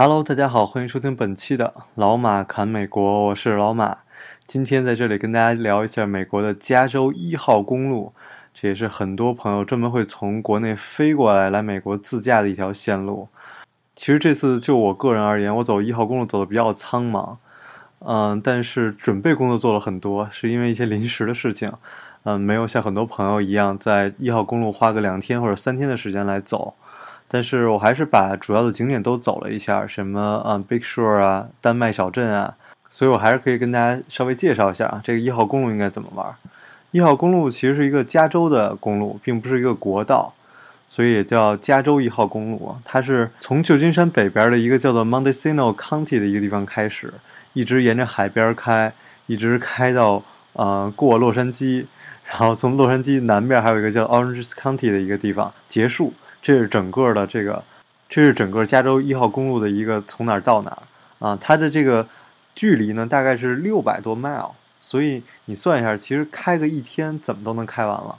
Hello，大家好，欢迎收听本期的老马侃美国，我是老马。今天在这里跟大家聊一下美国的加州一号公路，这也是很多朋友专门会从国内飞过来来美国自驾的一条线路。其实这次就我个人而言，我走一号公路走的比较苍忙，嗯，但是准备工作做了很多，是因为一些临时的事情，嗯，没有像很多朋友一样在一号公路花个两天或者三天的时间来走。但是我还是把主要的景点都走了一下，什么啊，Big Shore 啊，丹麦小镇啊，所以我还是可以跟大家稍微介绍一下啊，这个一号公路应该怎么玩。一号公路其实是一个加州的公路，并不是一个国道，所以也叫加州一号公路。它是从旧金山北边的一个叫做 Mendocino County 的一个地方开始，一直沿着海边开，一直开到呃过洛杉矶，然后从洛杉矶南边还有一个叫 Orange County 的一个地方结束。这是整个的这个，这是整个加州一号公路的一个从哪儿到哪儿啊？它的这个距离呢，大概是六百多 mile，所以你算一下，其实开个一天怎么都能开完了。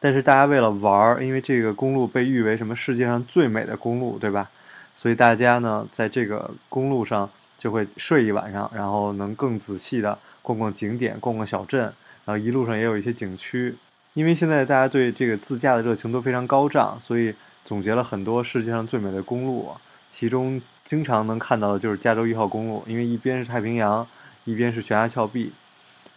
但是大家为了玩儿，因为这个公路被誉为什么世界上最美的公路，对吧？所以大家呢，在这个公路上就会睡一晚上，然后能更仔细的逛逛景点、逛逛小镇，然后一路上也有一些景区。因为现在大家对这个自驾的热情都非常高涨，所以。总结了很多世界上最美的公路，其中经常能看到的就是加州一号公路，因为一边是太平洋，一边是悬崖峭壁，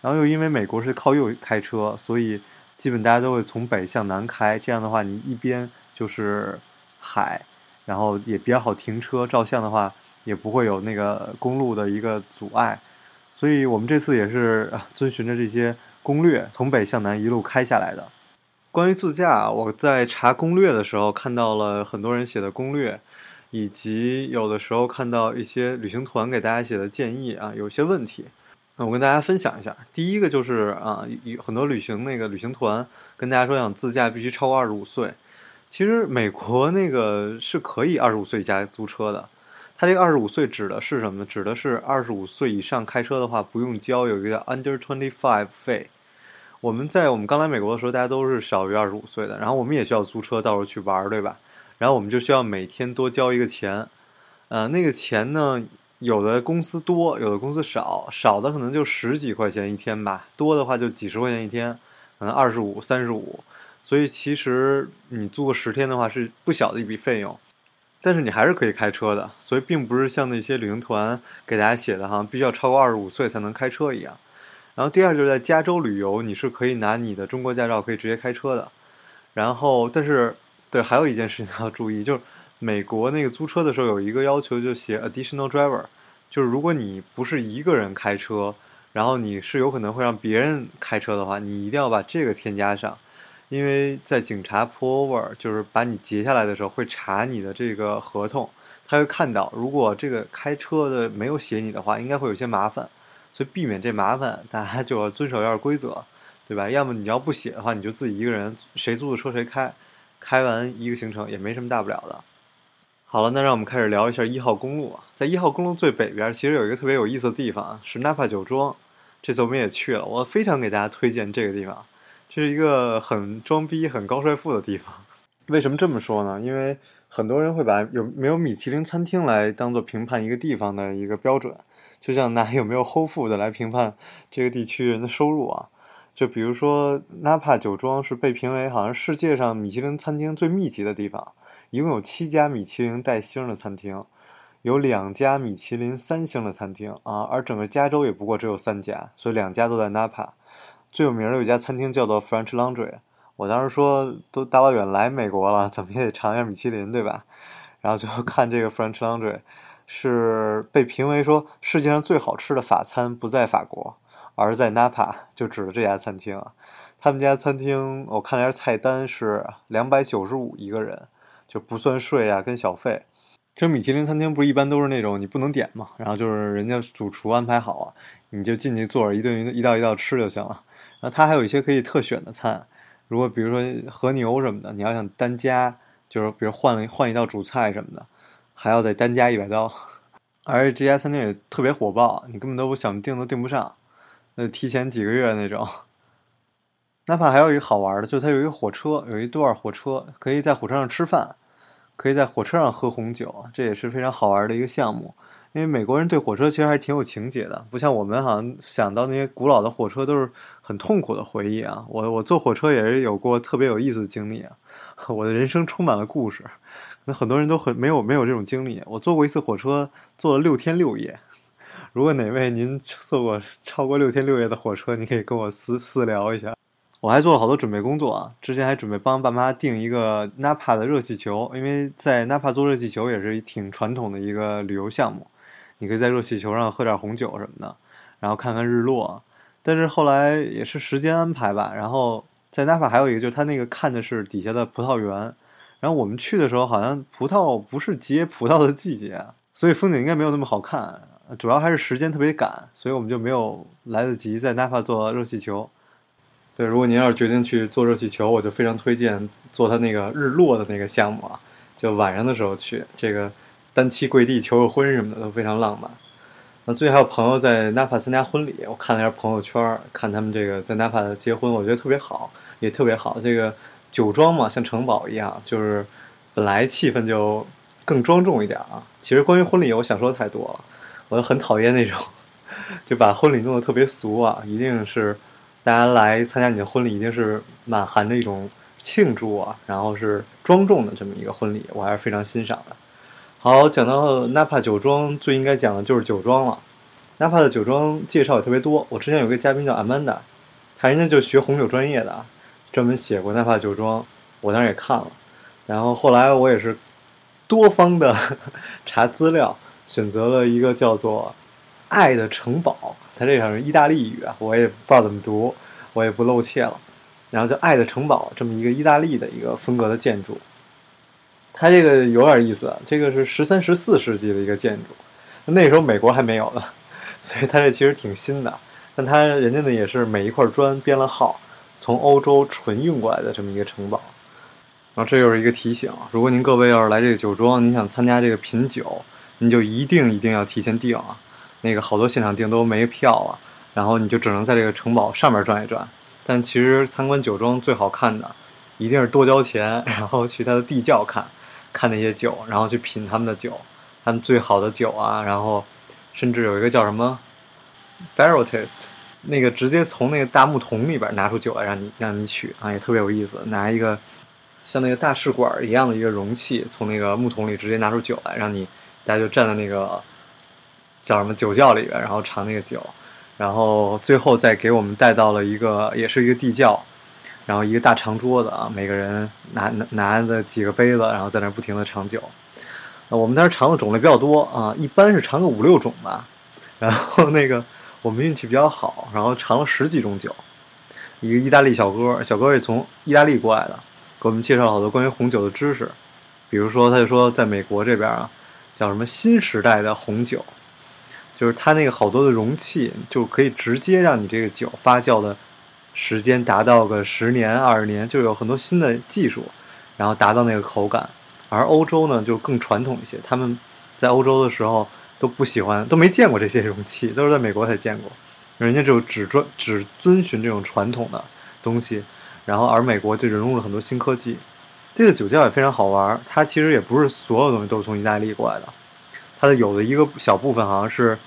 然后又因为美国是靠右开车，所以基本大家都会从北向南开。这样的话，你一边就是海，然后也比较好停车，照相的话也不会有那个公路的一个阻碍。所以我们这次也是 遵循着这些攻略，从北向南一路开下来的。关于自驾，我在查攻略的时候看到了很多人写的攻略，以及有的时候看到一些旅行团给大家写的建议啊，有些问题，那我跟大家分享一下。第一个就是啊，有很多旅行那个旅行团跟大家说，想自驾必须超过二十五岁。其实美国那个是可以二十五岁以下租车的。它这个二十五岁指的是什么呢？指的是二十五岁以上开车的话不用交有一个 Under Twenty Five 费。我们在我们刚来美国的时候，大家都是小于二十五岁的，然后我们也需要租车到时候去玩，对吧？然后我们就需要每天多交一个钱，呃，那个钱呢，有的公司多，有的公司少，少的可能就十几块钱一天吧，多的话就几十块钱一天，可能二十五、三十五。所以其实你租个十天的话是不小的一笔费用，但是你还是可以开车的，所以并不是像那些旅行团给大家写的哈，必须要超过二十五岁才能开车一样。然后第二就是在加州旅游，你是可以拿你的中国驾照可以直接开车的。然后，但是对，还有一件事情要注意，就是美国那个租车的时候有一个要求，就写 additional driver，就是如果你不是一个人开车，然后你是有可能会让别人开车的话，你一定要把这个添加上，因为在警察 pull over，就是把你截下来的时候会查你的这个合同，他会看到如果这个开车的没有写你的话，应该会有些麻烦。所以避免这麻烦，大家就要遵守一下规则，对吧？要么你要不写的话，你就自己一个人，谁租的车谁开，开完一个行程也没什么大不了的。好了，那让我们开始聊一下一号公路啊。在一号公路最北边，其实有一个特别有意思的地方，是纳帕酒庄。这次我们也去了，我非常给大家推荐这个地方。这是一个很装逼、很高帅富的地方。为什么这么说呢？因为很多人会把有没有米其林餐厅来当做评判一个地方的一个标准。就像拿有没有 Whole Food 来评判这个地区人的收入啊，就比如说 Napa 酒庄是被评为好像世界上米其林餐厅最密集的地方，一共有七家米其林带星的餐厅，有两家米其林三星的餐厅啊，而整个加州也不过只有三家，所以两家都在 Napa。最有名的有一家餐厅叫做 French Laundry，我当时说都大老远来美国了，怎么也得尝一下米其林对吧？然后就 看这个 French Laundry。是被评为说世界上最好吃的法餐不在法国，而在 Napa，就指的这家餐厅啊。他们家餐厅我看了一下菜单是两百九十五一个人，就不算税啊跟小费。这米其林餐厅不是一般都是那种你不能点嘛，然后就是人家主厨安排好了，你就进去坐着一顿一道一道吃就行了。然后他还有一些可以特选的餐，如果比如说和牛什么的，你要想单加，就是比如换了换一道主菜什么的，还要再单加一百刀。而且这家餐厅也特别火爆，你根本都不想订都订不上，那提前几个月那种。哪怕还有一个好玩的，就它有一个火车，有一段火车可以在火车上吃饭。可以在火车上喝红酒，这也是非常好玩的一个项目。因为美国人对火车其实还挺有情节的，不像我们好像想到那些古老的火车都是很痛苦的回忆啊。我我坐火车也是有过特别有意思的经历啊，我的人生充满了故事。那很多人都很没有没有这种经历。我坐过一次火车，坐了六天六夜。如果哪位您坐过超过六天六夜的火车，你可以跟我私私聊一下。我还做了好多准备工作啊！之前还准备帮爸妈订一个 Napa 的热气球，因为在 Napa 做热气球也是挺传统的一个旅游项目。你可以在热气球上喝点红酒什么的，然后看看日落。但是后来也是时间安排吧。然后在 Napa 还有一个就是它那个看的是底下的葡萄园，然后我们去的时候好像葡萄不是结葡萄的季节，所以风景应该没有那么好看。主要还是时间特别赶，所以我们就没有来得及在 Napa 做热气球。对，如果您要是决定去做热气球，我就非常推荐做它那个日落的那个项目啊，就晚上的时候去，这个单膝跪地求个婚什么的都非常浪漫。那最近还有朋友在 Napa 参加婚礼，我看了一下朋友圈，看他们这个在 Napa 结婚，我觉得特别好，也特别好。这个酒庄嘛，像城堡一样，就是本来气氛就更庄重一点啊。其实关于婚礼，我想说的太多了，我很讨厌那种就把婚礼弄得特别俗啊，一定是。大家来参加你的婚礼，一定是满含着一种庆祝啊，然后是庄重的这么一个婚礼，我还是非常欣赏的。好，讲到纳帕酒庄，最应该讲的就是酒庄了。纳帕的酒庄介绍也特别多。我之前有个嘉宾叫 Amanda，他人家就学红酒专业的，专门写过 Napa 酒庄，我当时也看了。然后后来我也是多方的 查资料，选择了一个叫做。爱的城堡，它这上是意大利语啊，我也不知道怎么读，我也不露怯了。然后叫爱的城堡，这么一个意大利的一个风格的建筑，它这个有点意思，这个是十三、十四世纪的一个建筑，那时候美国还没有呢，所以它这其实挺新的。但它人家呢也是每一块砖编了号，从欧洲纯运过来的这么一个城堡。然后这又是一个提醒，如果您各位要是来这个酒庄，您想参加这个品酒，您就一定一定要提前订啊。那个好多现场订都没票了，然后你就只能在这个城堡上面转一转。但其实参观酒庄最好看的，一定是多交钱，然后去它的地窖看，看那些酒，然后去品他们的酒，他们最好的酒啊。然后甚至有一个叫什么 barrel test，那个直接从那个大木桶里边拿出酒来让你让你取啊，也特别有意思。拿一个像那个大试管一样的一个容器，从那个木桶里直接拿出酒来，让你大家就站在那个。叫什么酒窖里边，然后尝那个酒，然后最后再给我们带到了一个，也是一个地窖，然后一个大长桌子啊，每个人拿拿拿着几个杯子，然后在那不停的尝酒。我们当时尝的种类比较多啊，一般是尝个五六种吧。然后那个我们运气比较好，然后尝了十几种酒。一个意大利小哥，小哥也从意大利过来的，给我们介绍好多关于红酒的知识。比如说，他就说在美国这边啊，叫什么新时代的红酒。就是它那个好多的容器，就可以直接让你这个酒发酵的时间达到个十年、二十年，就有很多新的技术，然后达到那个口感。而欧洲呢，就更传统一些，他们在欧洲的时候都不喜欢，都没见过这些容器，都是在美国才见过。人家就只专只遵循这种传统的东西，然后而美国就引入了很多新科技。这个酒窖也非常好玩，它其实也不是所有东西都是从意大利过来的，它的有的一个小部分好像是。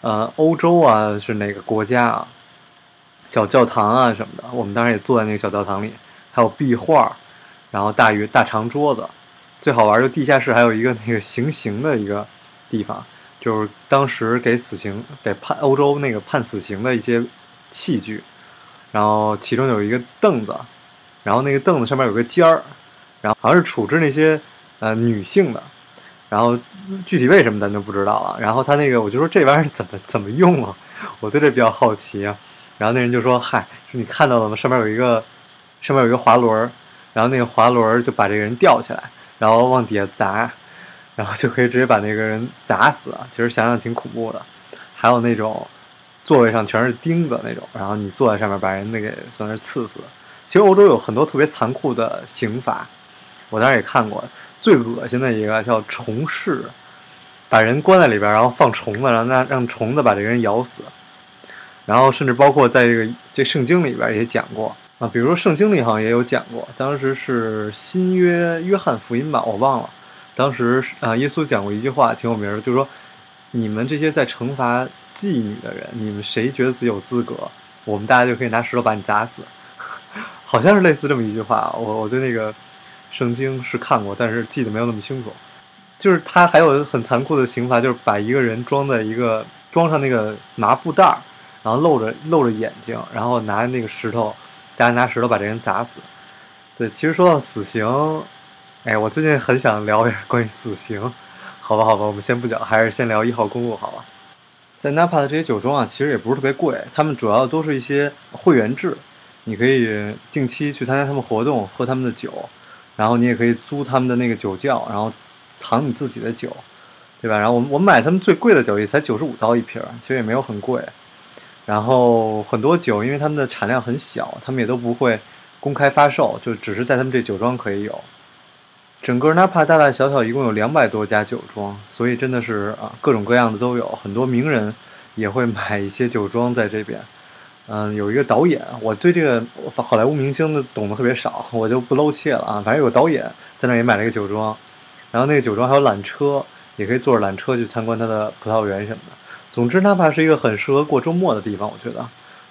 呃，欧洲啊，是哪个国家啊？小教堂啊什么的，我们当时也坐在那个小教堂里，还有壁画，然后大鱼大长桌子，最好玩就地下室还有一个那个行刑的一个地方，就是当时给死刑给判欧洲那个判死刑的一些器具，然后其中有一个凳子，然后那个凳子上面有个尖儿，然后好像是处置那些呃女性的。然后具体为什么咱就不知道了。然后他那个我就说这玩意儿怎么怎么用啊？我对这比较好奇啊。然后那人就说：“嗨，你看到了吗？上面有一个上面有一个滑轮，然后那个滑轮就把这个人吊起来，然后往底下砸，然后就可以直接把那个人砸死。其实想想挺恐怖的。还有那种座位上全是钉子那种，然后你坐在上面把人那个算是刺死。其实欧洲有很多特别残酷的刑法，我当时也看过。最恶心的一个叫虫室，把人关在里边，然后放虫子，让让让虫子把这个人咬死。然后甚至包括在这个这圣经里边也讲过啊，比如说圣经里好像也有讲过，当时是新约约翰福音吧，我忘了。当时啊，耶稣讲过一句话挺有名的，就是说：“你们这些在惩罚妓女的人，你们谁觉得自己有资格？我们大家就可以拿石头把你砸死。” 好像是类似这么一句话。我我对那个。圣经是看过，但是记得没有那么清楚。就是他还有很残酷的刑罚，就是把一个人装在一个装上那个麻布袋儿，然后露着露着眼睛，然后拿那个石头，大家拿石头把这人砸死。对，其实说到死刑，哎，我最近很想聊点关于死刑。好吧，好吧，我们先不讲，还是先聊一号公路好了。在纳帕的这些酒庄啊，其实也不是特别贵，他们主要都是一些会员制，你可以定期去参加他们活动，喝他们的酒。然后你也可以租他们的那个酒窖，然后藏你自己的酒，对吧？然后我我买他们最贵的酒也才九十五刀一瓶，其实也没有很贵。然后很多酒，因为他们的产量很小，他们也都不会公开发售，就只是在他们这酒庄可以有。整个纳帕大大小小一共有两百多家酒庄，所以真的是啊，各种各样的都有，很多名人也会买一些酒庄在这边。嗯，有一个导演，我对这个好莱坞明星的懂得特别少，我就不露怯了啊。反正有导演在那也买了一个酒庄，然后那个酒庄还有缆车，也可以坐着缆车去参观他的葡萄园什么的。总之，哪怕是一个很适合过周末的地方，我觉得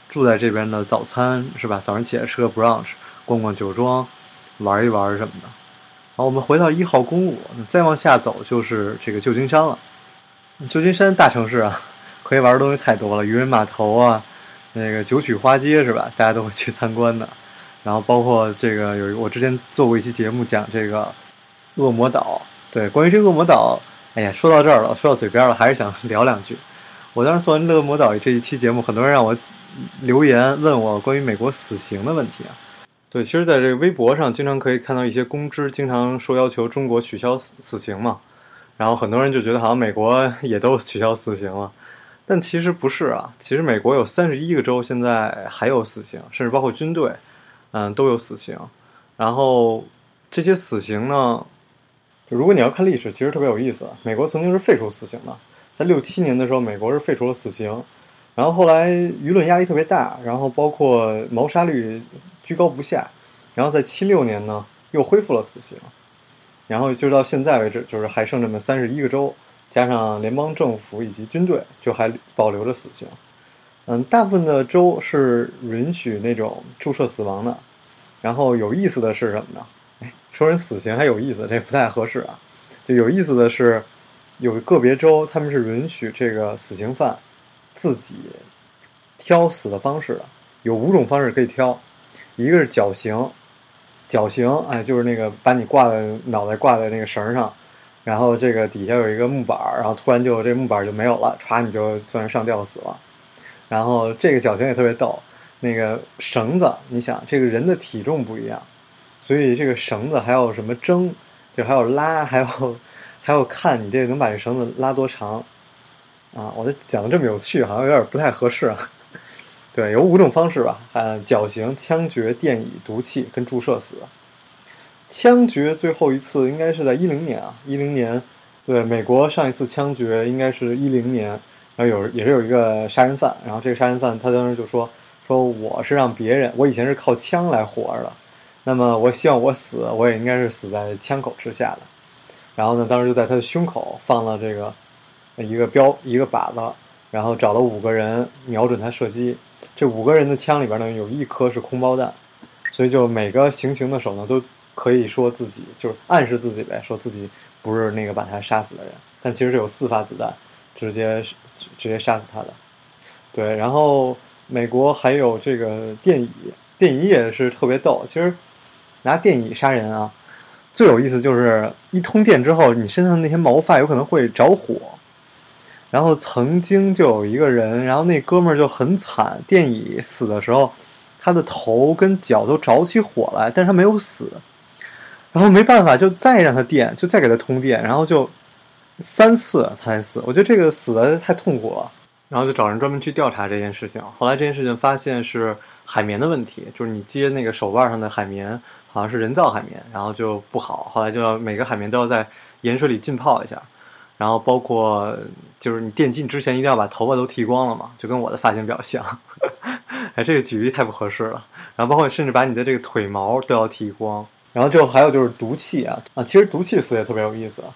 住在这边的早餐是吧？早上起来吃个 brunch，逛逛酒庄，玩一玩什么的。好，我们回到一号公路，再往下走就是这个旧金山了。旧金山大城市啊，可以玩的东西太多了，渔人码头啊。那个九曲花街是吧？大家都会去参观的。然后包括这个有我之前做过一期节目讲这个恶魔岛。对，关于这个恶魔岛，哎呀，说到这儿了，说到嘴边了，还是想聊两句。我当时做完恶魔岛这一期节目，很多人让我留言问我关于美国死刑的问题啊。对，其实在这个微博上经常可以看到一些公知经常说要求中国取消死死刑嘛。然后很多人就觉得好像美国 也都取消死刑了。但其实不是啊，其实美国有三十一个州现在还有死刑，甚至包括军队，嗯，都有死刑。然后这些死刑呢，如果你要看历史，其实特别有意思。美国曾经是废除死刑的，在六七年的时候，美国是废除了死刑。然后后来舆论压力特别大，然后包括谋杀率居高不下。然后在七六年呢，又恢复了死刑。然后就到现在为止，就是还剩这么三十一个州。加上联邦政府以及军队，就还保留着死刑。嗯，大部分的州是允许那种注射死亡的。然后有意思的是什么呢？哎，说人死刑还有意思，这不太合适啊。就有意思的是，有个别州他们是允许这个死刑犯自己挑死的方式的。有五种方式可以挑，一个是绞刑，绞刑，哎，就是那个把你挂在脑袋挂在那个绳上。然后这个底下有一个木板，然后突然就这木板就没有了，歘你就算是上吊死了。然后这个绞刑也特别逗，那个绳子，你想这个人的体重不一样，所以这个绳子还有什么争，就还有拉，还有还有看你这能把这绳子拉多长啊！我这讲的这么有趣，好像有点不太合适啊。对，有五种方式吧，啊，绞刑、枪决、电椅、毒气跟注射死。枪决最后一次应该是在一零年啊，一零年，对，美国上一次枪决应该是一零年，然后有也是有一个杀人犯，然后这个杀人犯他当时就说说我是让别人，我以前是靠枪来活着的，那么我希望我死，我也应该是死在枪口之下的，然后呢，当时就在他的胸口放了这个一个标一个靶子，然后找了五个人瞄准他射击，这五个人的枪里边呢有一颗是空包弹，所以就每个行刑的手呢都。可以说自己就是暗示自己呗，说自己不是那个把他杀死的人，但其实是有四发子弹直接直接杀死他的。对，然后美国还有这个电椅，电椅也是特别逗。其实拿电椅杀人啊，最有意思就是一通电之后，你身上那些毛发有可能会着火。然后曾经就有一个人，然后那哥们儿就很惨，电椅死的时候，他的头跟脚都着起火来，但是他没有死。然后没办法，就再让他电，就再给他通电，然后就三次他才死，我觉得这个死的太痛苦了。然后就找人专门去调查这件事情。后来这件事情发现是海绵的问题，就是你接那个手腕上的海绵好像是人造海绵，然后就不好。后来就要每个海绵都要在盐水里浸泡一下，然后包括就是你电竞之前一定要把头发都剃光了嘛，就跟我的发型比较像。哎，这个举例太不合适了。然后包括甚至把你的这个腿毛都要剃光。然后就还有就是毒气啊啊，其实毒气死也特别有意思啊。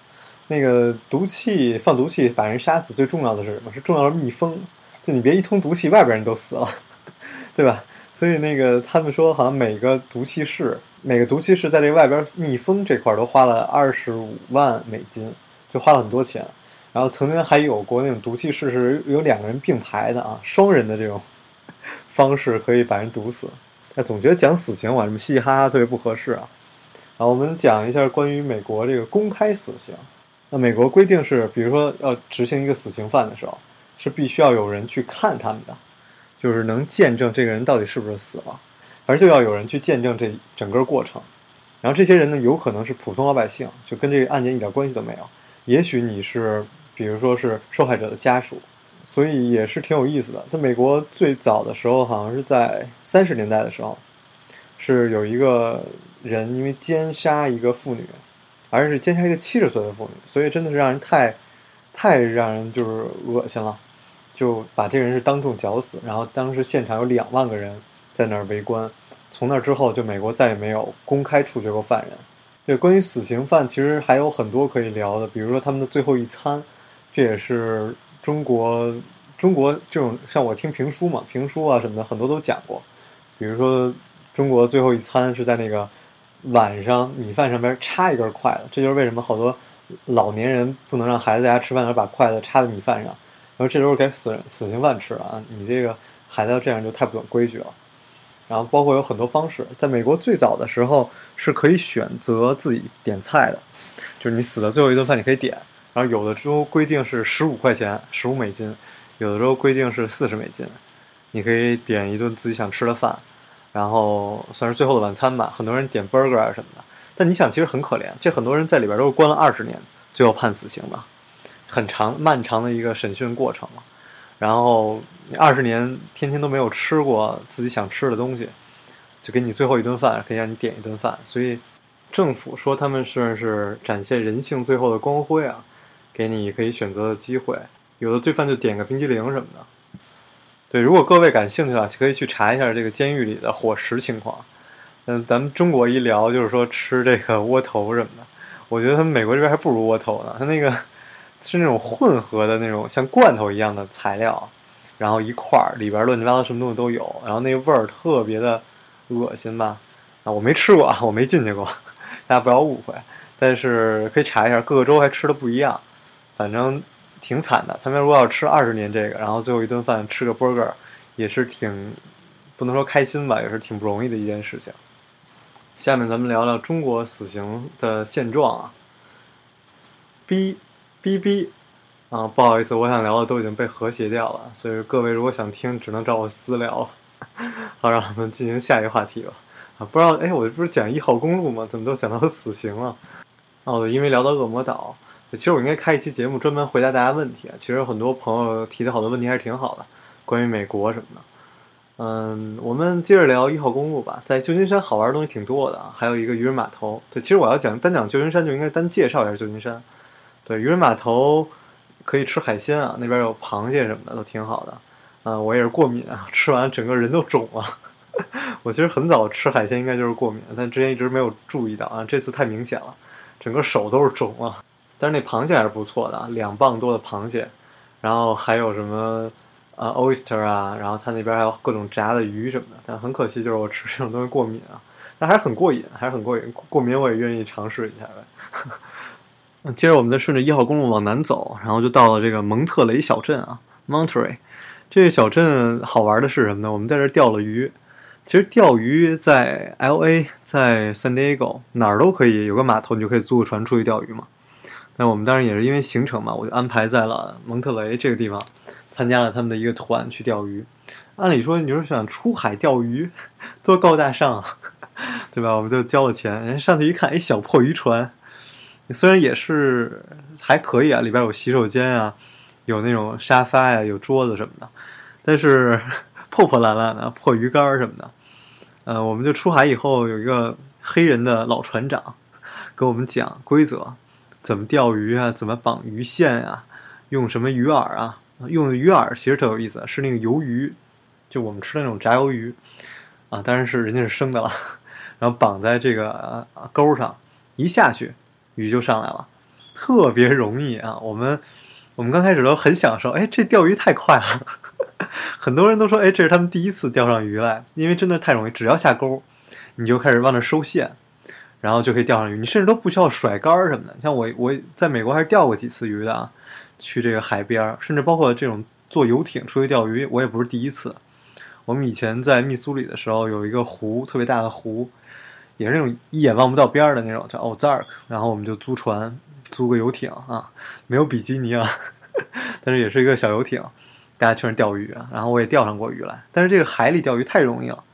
那个毒气放毒气把人杀死，最重要的是什么？是重要的密封。就你别一通毒气，外边人都死了，对吧？所以那个他们说，好像每个毒气室，每个毒气室在这外边密封这块都花了二十五万美金，就花了很多钱。然后曾经还有过那种毒气室是有两个人并排的啊，双人的这种方式可以把人毒死。哎，总觉得讲死刑，我这么嘻嘻哈哈特别不合适啊。啊，我们讲一下关于美国这个公开死刑。那美国规定是，比如说要执行一个死刑犯的时候，是必须要有人去看他们的，就是能见证这个人到底是不是死了，反正就要有人去见证这整个过程。然后这些人呢，有可能是普通老百姓，就跟这个案件一点关系都没有。也许你是，比如说是受害者的家属，所以也是挺有意思的。在美国最早的时候，好像是在三十年代的时候，是有一个人因为奸杀一个妇女。而是奸杀一个七十岁的妇女，所以真的是让人太，太让人就是恶心了，就把这个人是当众绞死。然后当时现场有两万个人在那儿围观。从那之后，就美国再也没有公开处决过犯人。对，关于死刑犯，其实还有很多可以聊的，比如说他们的最后一餐，这也是中国中国这种像我听评书嘛，评书啊什么的很多都讲过。比如说中国最后一餐是在那个。晚上米饭上边插一根筷子，这就是为什么好多老年人不能让孩子在家吃饭的时候把筷子插在米饭上。然后这都是给死死刑犯吃的啊！你这个孩子要这样就太不懂规矩了。然后包括有很多方式，在美国最早的时候是可以选择自己点菜的，就是你死的最后一顿饭你可以点。然后有的州规定是十五块钱，十五美金；有的州规定是四十美金，你可以点一顿自己想吃的饭。然后算是最后的晚餐吧，很多人点 burger 啊什么的。但你想，其实很可怜，这很多人在里边都是关了二十年，最后判死刑的，很长漫长的一个审讯过程了。然后二十年天天都没有吃过自己想吃的东西，就给你最后一顿饭，可以让你点一顿饭。所以政府说他们是是展现人性最后的光辉啊，给你可以选择的机会。有的罪犯就点个冰激凌什么的。对，如果各位感兴趣的话，可以去查一下这个监狱里的伙食情况。嗯，咱们中国一聊就是说吃这个窝头什么的，我觉得他们美国这边还不如窝头呢。他那个是那种混合的那种像罐头一样的材料，然后一块儿里边乱七八糟什么东西都有，然后那个味儿特别的恶心吧？啊，我没吃过，我没进去过，大家不要误会。但是可以查一下，各个州还吃的不一样，反正。挺惨的，他们如果要吃二十年这个，然后最后一顿饭吃个 burger，也是挺不能说开心吧，也是挺不容易的一件事情。下面咱们聊聊中国死刑的现状啊。B 哔哔啊，不好意思，我想聊的都已经被和谐掉了，所以各位如果想听，只能找我私聊了。好，让我们进行下一个话题吧。啊，不知道，哎，我这不是讲一号公路吗？怎么都想到死刑了？哦，因为聊到恶魔岛。其实我应该开一期节目专门回答大家问题啊。其实很多朋友提的好多问题还是挺好的，关于美国什么的。嗯，我们接着聊一号公路吧。在旧金山好玩的东西挺多的，还有一个渔人码头。对，其实我要讲单讲旧金山，就应该单介绍一下旧金山。对，渔人码头可以吃海鲜啊，那边有螃蟹什么的都挺好的。嗯，我也是过敏啊，吃完整个人都肿了。我其实很早吃海鲜应该就是过敏，但之前一直没有注意到啊，这次太明显了，整个手都是肿了。但是那螃蟹还是不错的，两磅多的螃蟹，然后还有什么呃 oyster 啊，然后它那边还有各种炸的鱼什么的。但很可惜，就是我吃这种东西过敏啊，但还是很过瘾，还是很过瘾。过敏我也愿意尝试一下呗。接着我们再顺着一号公路往南走，然后就到了这个蒙特雷小镇啊，Monterey。这个小镇好玩的是什么呢？我们在这钓了鱼。其实钓鱼在 LA，在 San Diego 哪儿都可以，有个码头你就可以租个船出去钓鱼嘛。那我们当然也是因为行程嘛，我就安排在了蒙特雷这个地方，参加了他们的一个团去钓鱼。按理说，你说想出海钓鱼，多高大上啊，对吧？我们就交了钱，人上去一看，一小破渔船，虽然也是还可以啊，里边有洗手间啊，有那种沙发呀，有桌子什么的，但是 破破烂烂的，破鱼竿什么的。呃，我们就出海以后，有一个黑人的老船长跟我们讲规则，怎么钓鱼啊，怎么绑鱼线啊，用什么鱼饵啊？用的鱼饵其实特有意思，是那个鱿鱼，就我们吃的那种炸鱿鱼啊，当然是人家是生的了，然后绑在这个钩上，一下去鱼就上来了，特别容易啊。我们我们刚开始都很享受，哎，这钓鱼太快了，很多人都说，哎，这是他们第一次钓上鱼来，因为真的太容易，只要下钩，你就开始往那收线，然后就可以钓上鱼，你甚至都不需要甩竿什么的。像我我在美国还是钓过几次鱼的啊。去这个海边，甚至包括这种坐游艇出去钓鱼，我也不是第一次。我们以前在密苏里的时候，有一个湖，特别大的湖，也是那种一眼望不到边儿的那种，叫 Ozark。然后我们就租船，租个游艇啊，没有比基尼啊，但是也是一个小游艇，大家全是钓鱼啊。然后我也钓上过鱼来，但是这个海里钓鱼太容易了。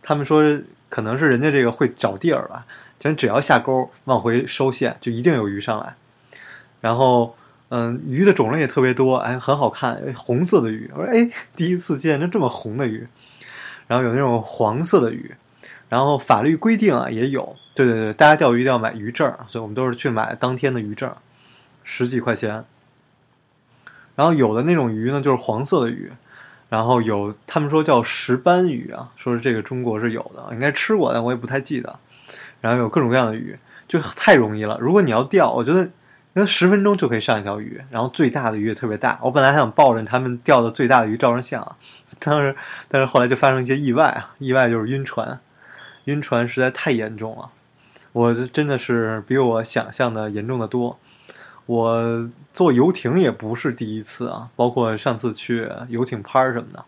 他们说可能是人家这个会找地儿吧，就只要下钩往回收线，就一定有鱼上来。然后。嗯，鱼的种类也特别多，哎，很好看，红色的鱼。我说，哎，第一次见这这么红的鱼。然后有那种黄色的鱼。然后法律规定啊，也有，对对对，大家钓鱼一定要买鱼证，所以我们都是去买当天的鱼证，十几块钱。然后有的那种鱼呢，就是黄色的鱼。然后有他们说叫石斑鱼啊，说是这个中国是有的，应该吃过，但我也不太记得。然后有各种各样的鱼，就太容易了。如果你要钓，我觉得。那十分钟就可以上一条鱼，然后最大的鱼也特别大。我本来还想抱着他们钓的最大的鱼照张相，但是但是后来就发生一些意外啊！意外就是晕船，晕船实在太严重了。我真的是比我想象的严重的多。我坐游艇也不是第一次啊，包括上次去游艇拍什么的，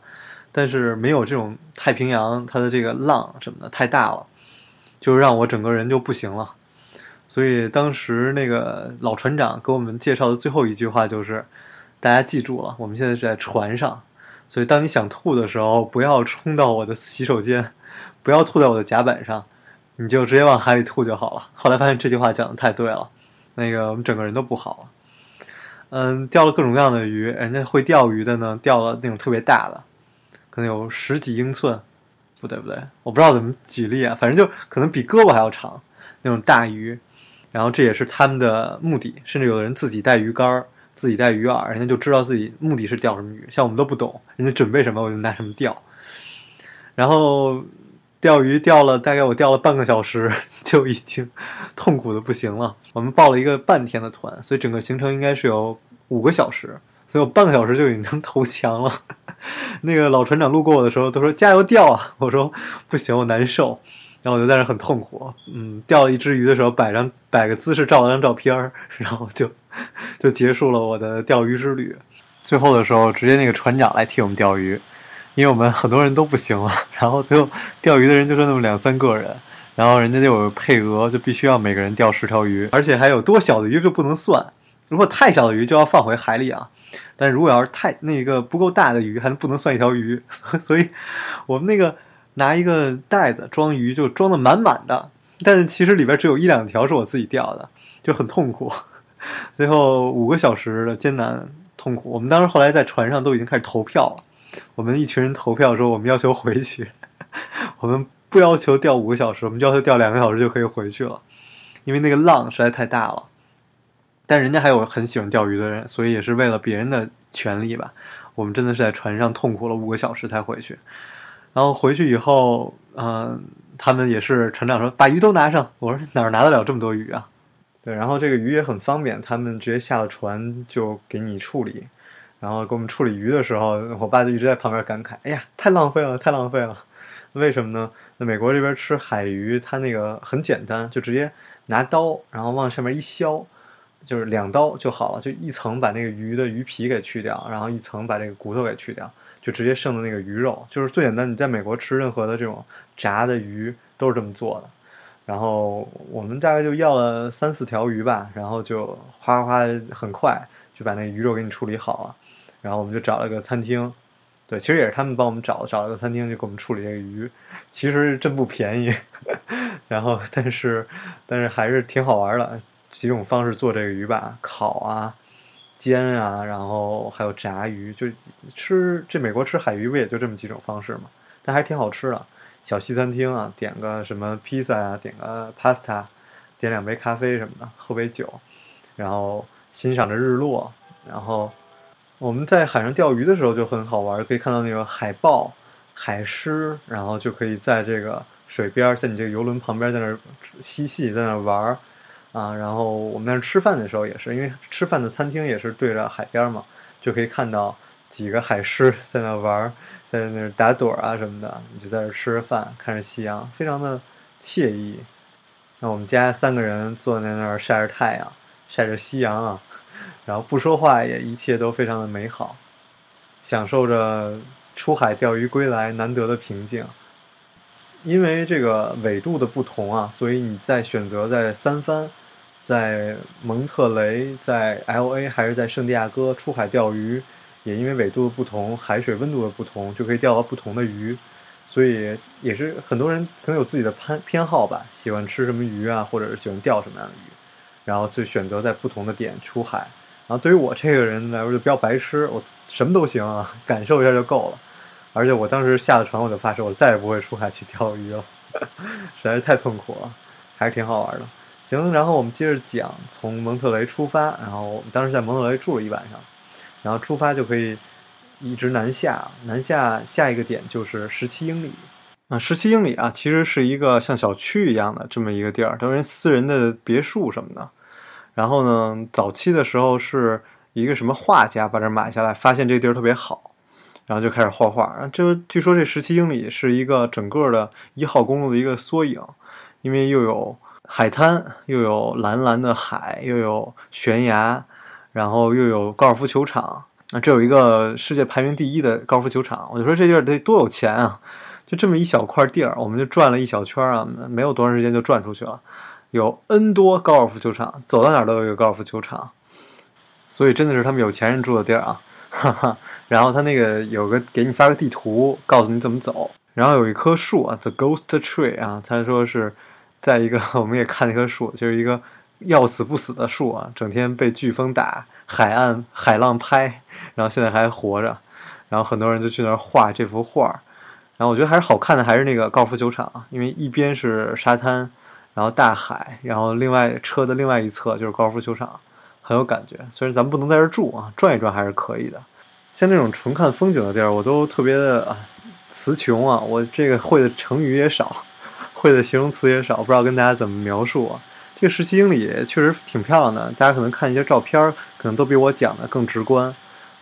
但是没有这种太平洋它的这个浪什么的太大了，就让我整个人就不行了。所以当时那个老船长给我们介绍的最后一句话就是：大家记住了，我们现在是在船上，所以当你想吐的时候，不要冲到我的洗手间，不要吐在我的甲板上，你就直接往海里吐就好了。后来发现这句话讲的太对了，那个我们整个人都不好了。嗯，钓了各种各样的鱼，人家会钓鱼的呢，钓了那种特别大的，可能有十几英寸，不对不对，我不知道怎么举例啊，反正就可能比胳膊还要长那种大鱼。然后这也是他们的目的，甚至有的人自己带鱼竿儿自己带鱼饵，人家就知道自己目的是钓什么鱼。像我们都不懂，人家准备什么我就拿什么钓。然后钓鱼钓了大概我钓了半个小时，就已经痛苦的不行了。我们报了一个半天的团，所以整个行程应该是有五个小时，所以我半个小时就已经投降了。那个老船长路过我的时候都说加油钓啊，我说不行，我难受。然后我就在那很痛苦，嗯，钓了一只鱼的时候，摆张摆个姿势，照了张照片，然后就就结束了我的钓鱼之旅。最后的时候，直接那个船长来替我们钓鱼，因为我们很多人都不行了。然后最后钓鱼的人就剩那么两三个人，然后人家就有配额，就必须要每个人钓十条鱼，而且还有多小的鱼就不能算，如果太小的鱼就要放回海里啊。但如果要是太那个不够大的鱼，还不能算一条鱼。所以我们那个。拿一个袋子装鱼，就装的满满的，但是其实里边只有一两条是我自己钓的，就很痛苦。最后五个小时的艰难痛苦，我们当时后来在船上都已经开始投票了。我们一群人投票说，我们要求回去，我们不要求钓五个小时，我们要求钓两个小时就可以回去了，因为那个浪实在太大了。但人家还有很喜欢钓鱼的人，所以也是为了别人的权利吧。我们真的是在船上痛苦了五个小时才回去。然后回去以后，嗯，他们也是船长说把鱼都拿上。我说哪儿拿得了这么多鱼啊？对，然后这个鱼也很方便，他们直接下了船就给你处理。然后给我们处理鱼的时候，我爸就一直在旁边感慨：“哎呀，太浪费了，太浪费了！为什么呢？那美国这边吃海鱼，它那个很简单，就直接拿刀，然后往上面一削，就是两刀就好了，就一层把那个鱼的鱼皮给去掉，然后一层把这个骨头给去掉。”就直接剩的那个鱼肉，就是最简单。你在美国吃任何的这种炸的鱼都是这么做的。然后我们大概就要了三四条鱼吧，然后就哗哗很快就把那鱼肉给你处理好了。然后我们就找了个餐厅，对，其实也是他们帮我们找找了个餐厅，就给我们处理这个鱼。其实真不便宜，然后但是但是还是挺好玩的。几种方式做这个鱼吧，烤啊、煎啊，然后还有炸鱼，就吃这美国吃海鱼不也就这么几种方式嘛？但还挺好吃的。小西餐厅啊，点个什么披萨啊，点个 pasta，点两杯咖啡什么的，喝杯酒，然后欣赏着日落。然后我们在海上钓鱼的时候就很好玩，可以看到那个海豹、海狮，然后就可以在这个水边，在你这个游轮旁边在那嬉戏，在那玩啊。然后我们在那吃饭的时候也是，因为吃饭的餐厅也是对着海边嘛，就可以看到几个海狮在那玩，在那打盹儿啊什么的，你就在那儿吃着饭，看着夕阳，非常的惬意。那我们家三个人坐在那儿晒着太阳，晒着夕阳啊，然后不说话，也一切都非常的美好，享受着出海钓鱼归来难得的平静。因为这个纬度的不同啊，所以你在选择在三藩、在蒙特雷、在 L A 还是在圣地亚哥出海钓鱼，也因为纬度的不同、海水温度的不同，就可以钓到不同的鱼。所以也是很多人可能有自己的偏偏好吧，喜欢吃什么鱼啊，或者是喜欢钓什么样的鱼，然后去选择在不同的点出海。然后对于我这个人来说就比较白痴，我什么都行啊，感受一下就够了。而且我当时下了船，我就发誓我再也不会出海去钓鱼了，实在是太痛苦了，还是挺好玩的。行，然后我们接着讲，从蒙特雷出发，然后我们当时在蒙特雷住了一晚上，然后出发就可以一直南下，南下下一个点就是十七英里。啊，十七英里啊，其实是一个像小区一样的这么一个地儿，都是私人的别墅什么的。然后呢，早期的时候是一个什么画家把这买下来，发现这地儿特别好。然后就开始画画。这据说这十七英里是一个整个的一号公路的一个缩影，因为又有海滩，又有蓝蓝的海，又有悬崖，然后又有高尔夫球场。那这有一个世界排名第一的高尔夫球场，我就说这地儿得多有钱啊！就这么一小块地儿，我们就转了一小圈啊，没有多长时间就转出去了。有 N 多高尔夫球场，走到哪儿都有一个高尔夫球场，所以真的是他们有钱人住的地儿啊。哈哈，然后他那个有个给你发个地图，告诉你怎么走。然后有一棵树啊，The Ghost Tree 啊，他说是在一个 我们也看那棵树，就是一个要死不死的树啊，整天被飓风打，海岸海浪拍，然后现在还活着。然后很多人就去那儿画这幅画。然后我觉得还是好看的，还是那个高尔夫球场，因为一边是沙滩，然后大海，然后另外车的另外一侧就是高尔夫球场。很有感觉，虽然咱们不能在这住啊，转一转还是可以的。像这种纯看风景的地儿，我都特别的啊词穷啊，我这个会的成语也少，会的形容词也少，不知道跟大家怎么描述啊。这个十七英里确实挺漂亮的，大家可能看一些照片，可能都比我讲的更直观。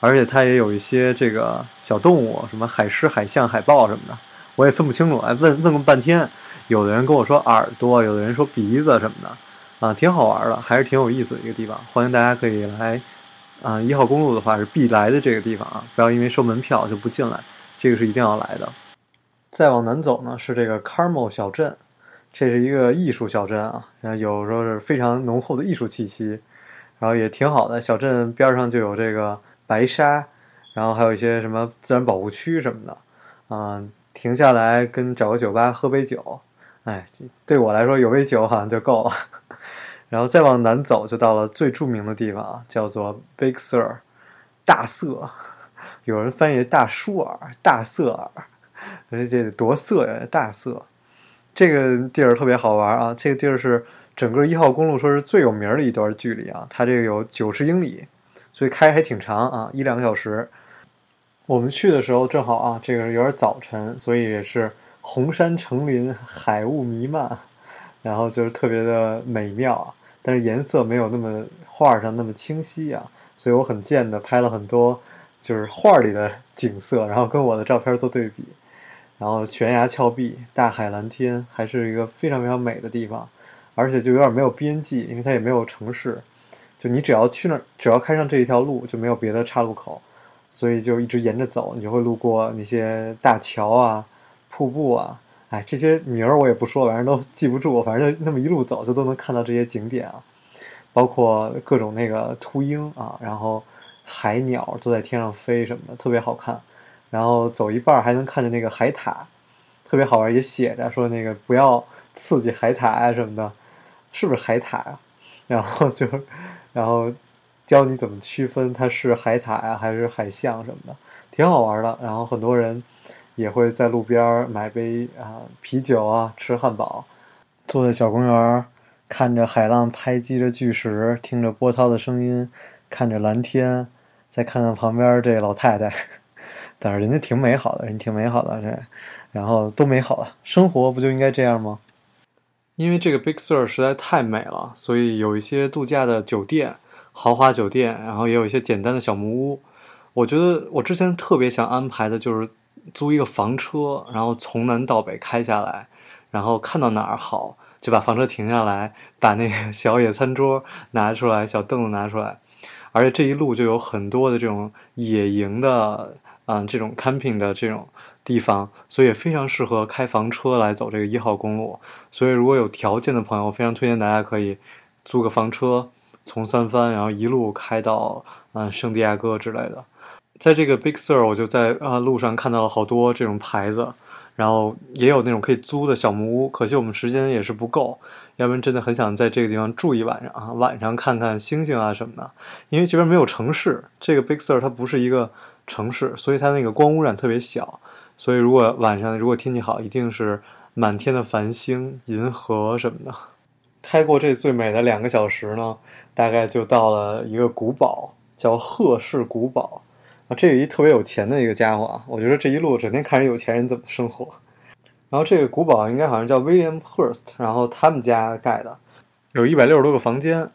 而且它也有一些这个小动物，什么海狮、海象、海豹什么的，我也分不清楚。哎，问问了半天，有的人跟我说耳朵，有的人说鼻子什么的。啊，挺好玩的，还是挺有意思的一个地方，欢迎大家可以来。啊，一号公路的话是必来的这个地方啊，不要因为收门票就不进来，这个是一定要来的。再往南走呢，是这个 Carmel 小镇，这是一个艺术小镇啊，有时候是非常浓厚的艺术气息，然后也挺好的。小镇边上就有这个白沙，然后还有一些什么自然保护区什么的，啊，停下来跟找个酒吧喝杯酒。哎，对我来说有杯酒好像就够了。然后再往南走，就到了最著名的地方，叫做 Big Sur，大色。有人翻译大舒尔、大色尔，这这多色呀！大色，这个地儿特别好玩啊。这个地儿是整个一号公路说是最有名的一段距离啊，它这个有九十英里，所以开还挺长啊，一两个小时。我们去的时候正好啊，这个有点早晨，所以也是。红山成林，海雾弥漫，然后就是特别的美妙啊。但是颜色没有那么画上那么清晰啊，所以我很贱的拍了很多就是画里的景色，然后跟我的照片做对比。然后悬崖峭壁，大海蓝天，还是一个非常非常美的地方，而且就有点没有边际，因为它也没有城市，就你只要去那儿，只要开上这一条路，就没有别的岔路口，所以就一直沿着走，你就会路过那些大桥啊。瀑布啊，哎，这些名儿我也不说，反正都记不住。反正就那么一路走，就都能看到这些景点啊，包括各种那个秃鹰啊，然后海鸟都在天上飞什么的，特别好看。然后走一半还能看见那个海獭，特别好玩，也写着说那个不要刺激海獭啊什么的，是不是海獭啊？然后就然后教你怎么区分它是海獭啊还是海象什么的，挺好玩的。然后很多人也会在路边买杯啊啤酒啊，吃汉堡，坐在小公园，看着海浪拍击着巨石，听着波涛的声音，看着蓝天，再看看旁边这老太太，但是人家挺美好的，人挺美好的这，然后都美好了，生活不就应该这样吗？因为这个 Big Sur 实在太美了，所以有一些度假的酒店、豪华酒店，然后也有一些简单的小木屋。我觉得我之前特别想安排的就是租一个房车，然后从南到北开下来，然后看到哪儿好就把房车停下来，把那个 小野餐桌拿出来，小凳子拿出来，而且这一路就有很多的这种野营的，嗯，这种 camping 的这种。地方，所以也非常适合开房车来走这个一号公路。所以如果有条件的朋友，非常推荐大家可以租个房车，从三藩然后一路开到嗯圣地亚哥之类的。在这个 Big Sur，我就在啊路上看到了好多这种牌子，然后也有那种可以租的小木屋。可惜我们时间也是不够，要不然真的很想在这个地方住一晚上啊，晚上看看星星啊什么的。因为这边没有城市，这个 Big Sur 它不是一个城市，所以它那个光污染特别小。所以，如果晚上如果天气好，一定是满天的繁星、银河什么的。开过这最美的两个小时呢，大概就到了一个古堡，叫赫氏古堡。啊，这有一特别有钱的一个家伙啊，我觉得这一路整天看着有钱人怎么生活。然后这个古堡应该好像叫 William Hurst，然后他们家盖的，有一百六十多个房间。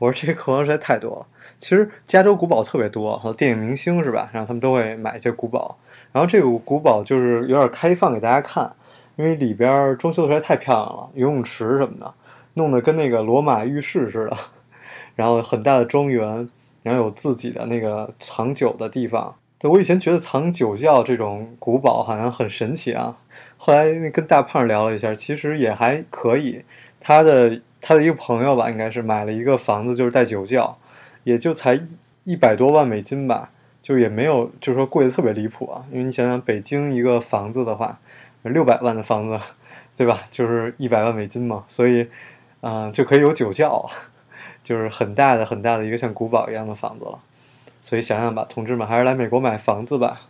我说这个客房实在太多了。其实加州古堡特别多，和电影明星是吧？然后他们都会买一些古堡。然后这个古堡就是有点开放给大家看，因为里边装修的实在太漂亮了，游泳池什么的，弄得跟那个罗马浴室似的。然后很大的庄园，然后有自己的那个藏酒的地方。对我以前觉得藏酒窖这种古堡好像很神奇啊，后来跟大胖聊了一下，其实也还可以。他的他的一个朋友吧，应该是买了一个房子，就是带酒窖，也就才一百多万美金吧。就也没有，就是说贵的特别离谱啊，因为你想想，北京一个房子的话，六百万的房子，对吧？就是一百万美金嘛，所以，啊，就可以有酒窖，就是很大的很大的一个像古堡一样的房子了。所以想想吧，同志们还是来美国买房子吧。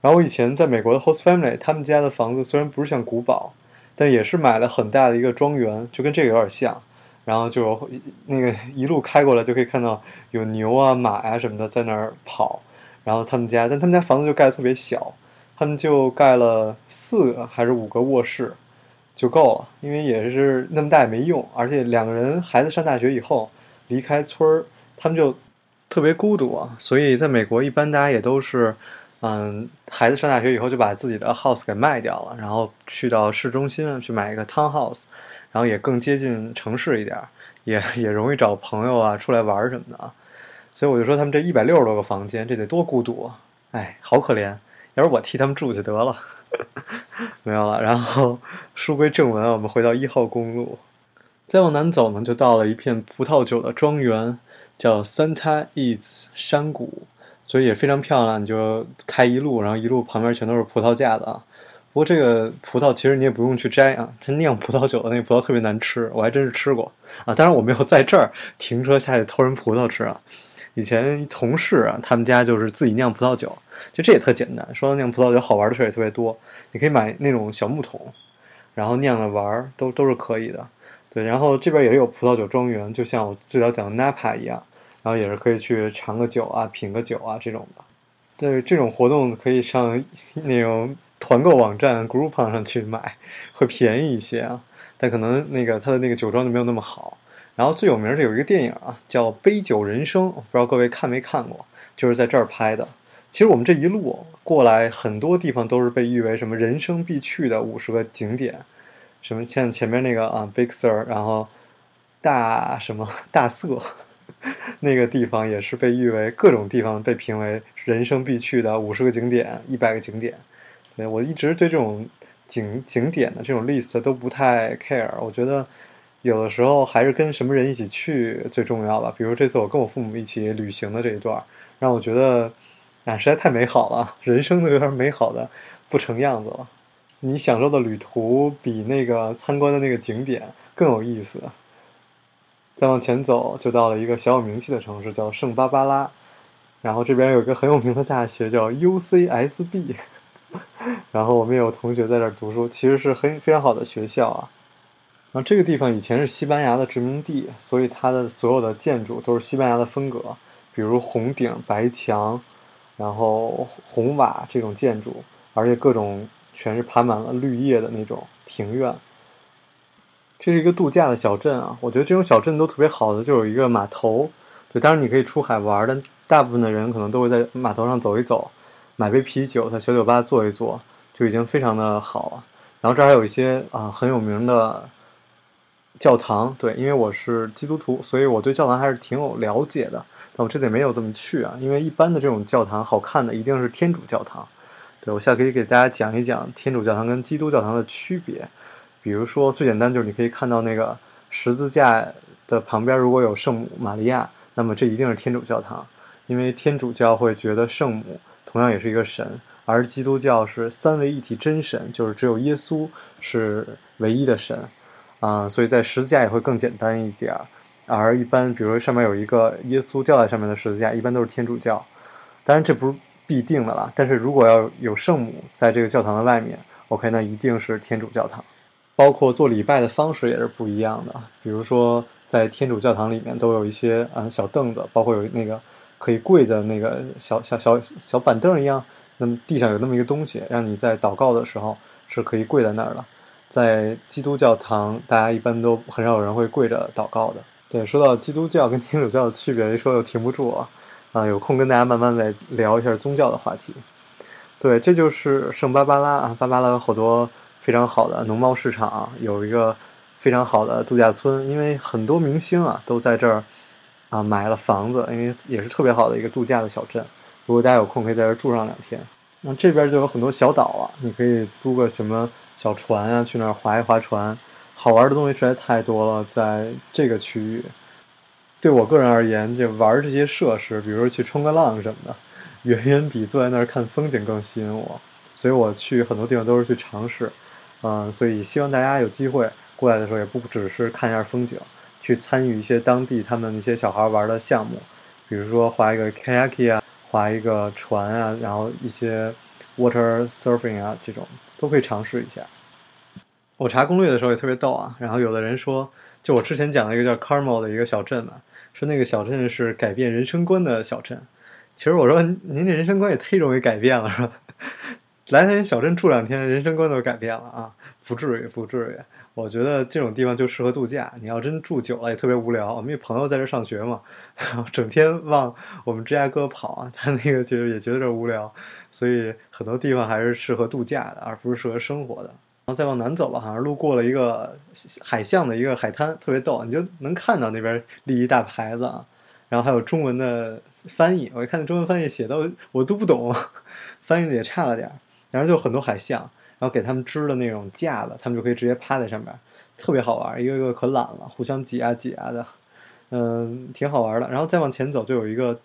然后我以前在美国的 host family，他们家的房子虽然不是像古堡，但也是买了很大的一个庄园，就跟这个有点像。然后就那个一路开过来，就可以看到有牛啊、马呀什么的在那儿跑。然后他们家，但他们家房子就盖的特别小，他们就盖了四个还是五个卧室就够了，因为也是那么大也没用，而且两个人孩子上大学以后离开村儿，他们就特别孤独啊。所以在美国，一般大家也都是，嗯，孩子上大学以后就把自己的 house 给卖掉了，然后去到市中心去买一个 town house，然后也更接近城市一点，也也容易找朋友啊出来玩什么的啊。所以我就说他们这一百六十多个房间，这得多孤独啊！哎，好可怜。要是我替他们住就得了，没有了。然后书归正文，我们回到一号公路，再往南走呢，就到了一片葡萄酒的庄园，叫 Santa Is 山谷，所以也非常漂亮。你就开一路，然后一路旁边全都是葡萄架子啊。不过这个葡萄其实你也不用去摘啊，它酿葡萄酒的那个葡萄特别难吃，我还真是吃过啊。当然我没有在这儿停车下去偷人葡萄吃啊。以前同事啊，他们家就是自己酿葡萄酒，就这也特简单。说到酿葡萄酒，好玩的事也特别多。你可以买那种小木桶，然后酿着玩儿，都都是可以的。对，然后这边也有葡萄酒庄园，就像我最早讲的 Napa 一样，然后也是可以去尝个酒啊，品个酒啊这种的。对，这种活动可以上那种团购网站 Groupon 上去买，会便宜一些啊。但可能那个它的那个酒庄就没有那么好。然后最有名的有一个电影啊，叫《杯酒人生》，不知道各位看没看过？就是在这儿拍的。其实我们这一路过来，很多地方都是被誉为什么人生必去的五十个景点，什么像前面那个啊，Big Sur，然后大什么大色，那个地方也是被誉为各种地方被评为人生必去的五十个景点、一百个景点。所以我一直对这种景景点的这种 list 都不太 care，我觉得。有的时候还是跟什么人一起去最重要吧。比如这次我跟我父母一起旅行的这一段，让我觉得，啊，实在太美好了，人生都有点美好的不成样子了。你享受的旅途比那个参观的那个景点更有意思。再往前走，就到了一个小有名气的城市，叫圣巴巴拉。然后这边有一个很有名的大学叫 UCSB，然后我们也有同学在这儿读书，其实是很非常好的学校啊。然后这个地方以前是西班牙的殖民地，所以它的所有的建筑都是西班牙的风格，比如红顶白墙，然后红瓦这种建筑，而且各种全是爬满了绿叶的那种庭院。这是一个度假的小镇啊，我觉得这种小镇都特别好的，就有一个码头。对，当然你可以出海玩，但大部分的人可能都会在码头上走一走，买杯啤酒，在小酒吧坐一坐，就已经非常的好了。然后这儿还有一些啊很有名的教堂，对，因为我是基督徒，所以我对教堂还是挺有了解的。但我这次没有这么去啊，因为一般的这种教堂好看的一定是天主教堂。对我现在可以给大家讲一讲天主教堂跟基督教堂的区别。比如说最简单就是你可以看到那个十字架的旁边如果有圣母玛利亚。那么这一定是天主教堂，因为天主教会觉得圣母同样也是一个神，而基督教是三位一体真神，就是只有耶稣是唯一的神，啊，所以在十字架也会更简单一点儿。而一般，比如说上面有一个耶稣吊在上面的十字架，一般都是天主教。当然这不是必定的啦，但是如果要有圣母在这个教堂的外面，OK，那一定是天主教堂。包括做礼拜的方式也是不一样的，比如说。在天主教堂里面都有一些嗯小凳子，包括有那个可以跪的那个小小小小板凳一样。那么地上有那么一个东西，让你在祷告的时候是可以跪在那儿的。在基督教堂，大家一般都很少有人会跪着祷告的。对，说到基督教跟天主教的区别，一说又停不住啊！啊，有空跟大家慢慢再聊一下宗教的话题。对，这就是圣巴巴拉啊，巴巴拉有好多非常好的农贸市场，有一个。非常好的度假村，因为很多明星啊都在这儿啊买了房子，因为也是特别好的一个度假的小镇。如果大家有空，可以在这儿住上两天。那这边就有很多小岛啊，你可以租个什么小船啊，去那儿划一划船。好玩的东西实在太多了，在这个区域。对我个人而言，就玩这些设施，比如说去冲个浪什么的，远远比坐在那儿看风景更吸引我。所以我去很多地方都是去尝试，嗯，所以希望大家有机会。过来的时候也不只是看一下风景，去参与一些当地他们那些小孩玩的项目，比如说划一个 kayak 啊，划一个船啊，然后一些 water surfing 啊，这种都可以尝试一下。我查攻略的时候也特别逗啊，然后有的人说，就我之前讲了一个叫 Carmel 的一个小镇嘛，说那个小镇是改变人生观的小镇。其实我说您这人生观也忒容易改变了，是吧？来咱小镇住两天，人生观都改变了啊？不至于，不至于。我觉得这种地方就适合度假。你要真住久了也特别无聊。我们有朋友在这上学嘛，然后整天往我们芝加哥跑啊，他那个其实也觉得这无聊。所以很多地方还是适合度假的，而不是适合生活的。然后再往南走吧，好像路过了一个海象的一个海滩，特别逗，你就能看到那边立一大牌子啊，然后还有中文的翻译。我一看那中文翻译写的我都不懂，翻译的也差了点儿。然后就很多海象。然后给他们支的那种架子，他们就可以直接趴在上面，特别好玩，一个个可懒了，互相挤啊挤啊的，嗯，挺好玩的。然后再往前走，就有一个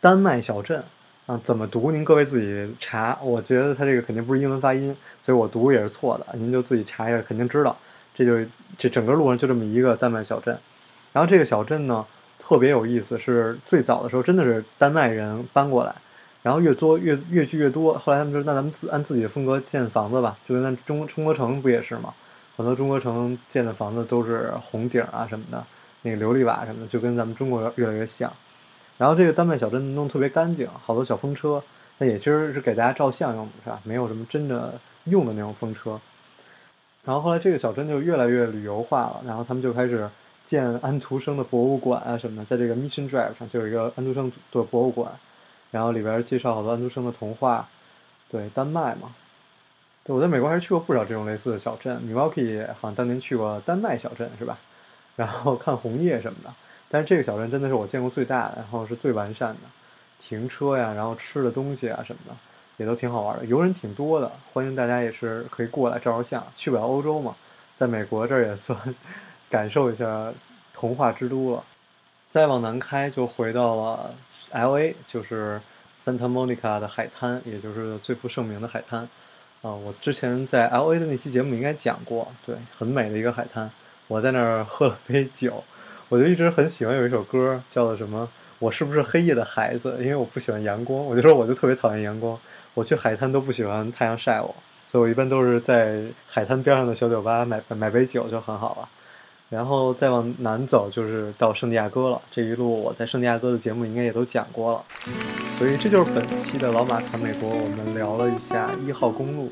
丹麦小镇啊，怎么读您各位自己查。我觉得它这个肯定不是英文发音，所以我读也是错的，您就自己查一下，肯定知道。这就是这整个路上就这么一个丹麦小镇。然后这个小镇呢特别有意思，是最早的时候真的是丹麦人搬过来。然后越做越越聚越多，后来他们说那咱们自按自己的风格建房子吧，就跟咱中中国城不也是吗？很多中国城建的房子都是红顶啊什么的，那个琉璃瓦什么的，就跟咱们中国越来越像。然后这个丹麦小镇弄特别干净，好多小风车，那也其实是给大家照相用的，是吧？没有什么真的用的那种风车。然后后来这个小镇就越来越旅游化了，然后他们就开始建安徒生的博物馆啊什么的，在这个 Mission Drive 上就有一个安徒生的博物馆。然后里边介绍好多安徒生的童话，对丹麦嘛，对我在美国还是去过不少这种类似的小镇。米 k 基好像当年去过丹麦小镇是吧？然后看红叶什么的。但是这个小镇真的是我见过最大的，然后是最完善的，停车呀，然后吃的东西啊什么的也都挺好玩的，游人挺多的，欢迎大家也是可以过来照照相。去不了欧洲嘛，在美国这儿也算 感受一下童话之都了。再往南开，就回到了 L A，就是 Santa Monica 的海滩，也就是最负盛名的海滩。啊，我之前在 L A 的那期节目应该讲过，对，很美的一个海滩。我在那儿喝了杯酒，我就一直很喜欢有一首歌，叫做什么？我是不是黑夜的孩子？因为我不喜欢阳光，我就说我就特别讨厌阳光。我去海滩都不喜欢太阳晒我，所以我一般都是在海滩边上的小酒吧买买杯酒就很好了。然后再往南走就是到圣地亚哥了。这一路我在圣地亚哥的节目应该也都讲过了，所以这就是本期的老马谈美国。我们聊了一下一号公路。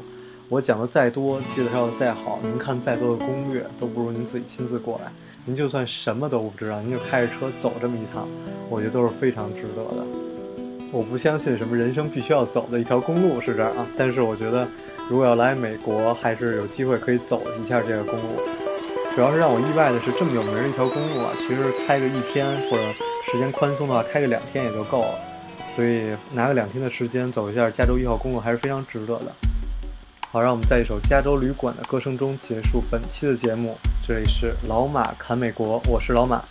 我讲的再多，介绍的再好，您看再多的攻略，都不如您自己亲自过来。您就算什么都不知道，您就开着车走这么一趟，我觉得都是非常值得的。我不相信什么人生必须要走的一条公路是这儿啊，但是我觉得如果要来美国，还是有机会可以走一下这个公路。主要是让我意外的是，这么有名的一条公路啊，其实开个一天或者时间宽松的话，开个两天也就够了。所以拿个两天的时间走一下加州一号公路，还是非常值得的。好，让我们在一首加州旅馆的歌声中结束本期的节目。这里是老马侃美国，我是老马，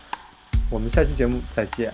我们下期节目再见。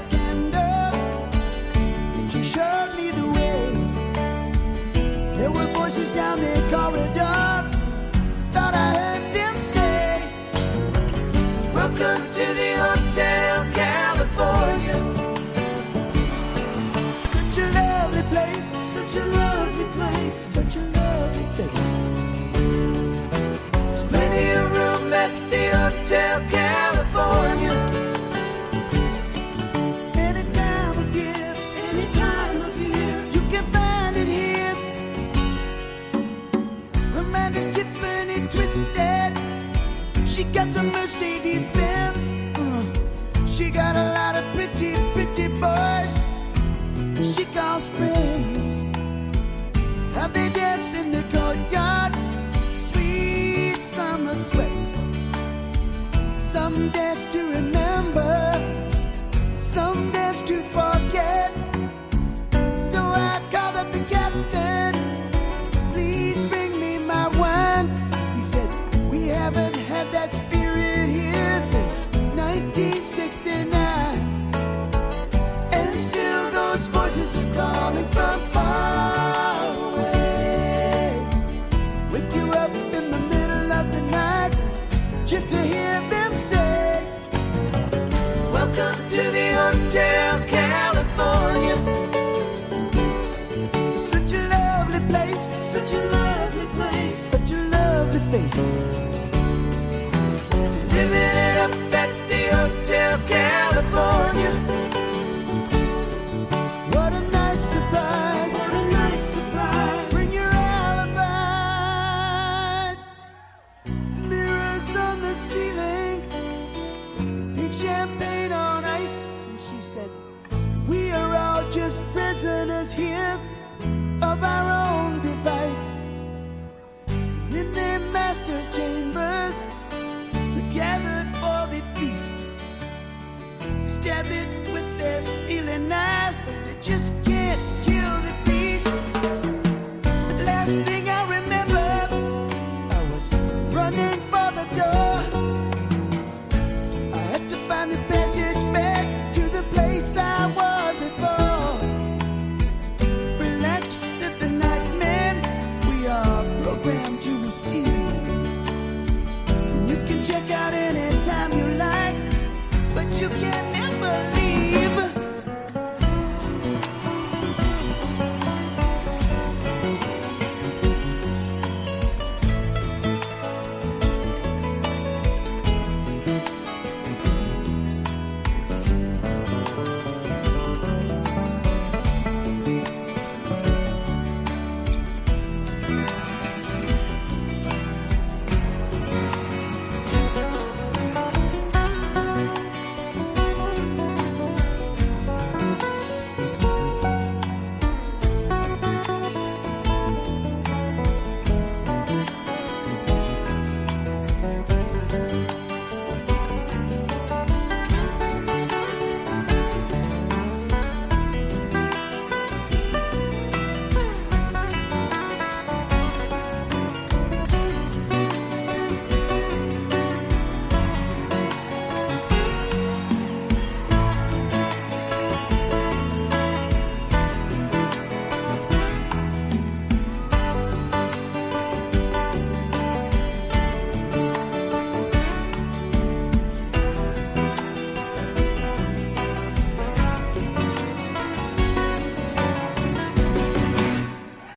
Hotel California. Any time of year, any time of year, you can find it here. Tiffany twisted. She got the Mercedes Benz. since check out.